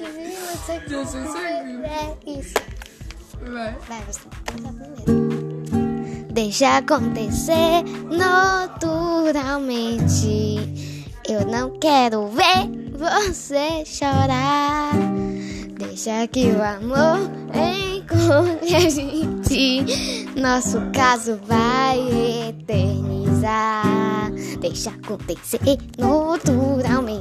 você 16 segundos. É isso. Vai. Vai, você primeiro. Deixa acontecer naturalmente. Eu não quero ver você chorar. Deixa que o amor encolhe a gente. Nosso caso vai eternizar. Deixa acontecer naturalmente.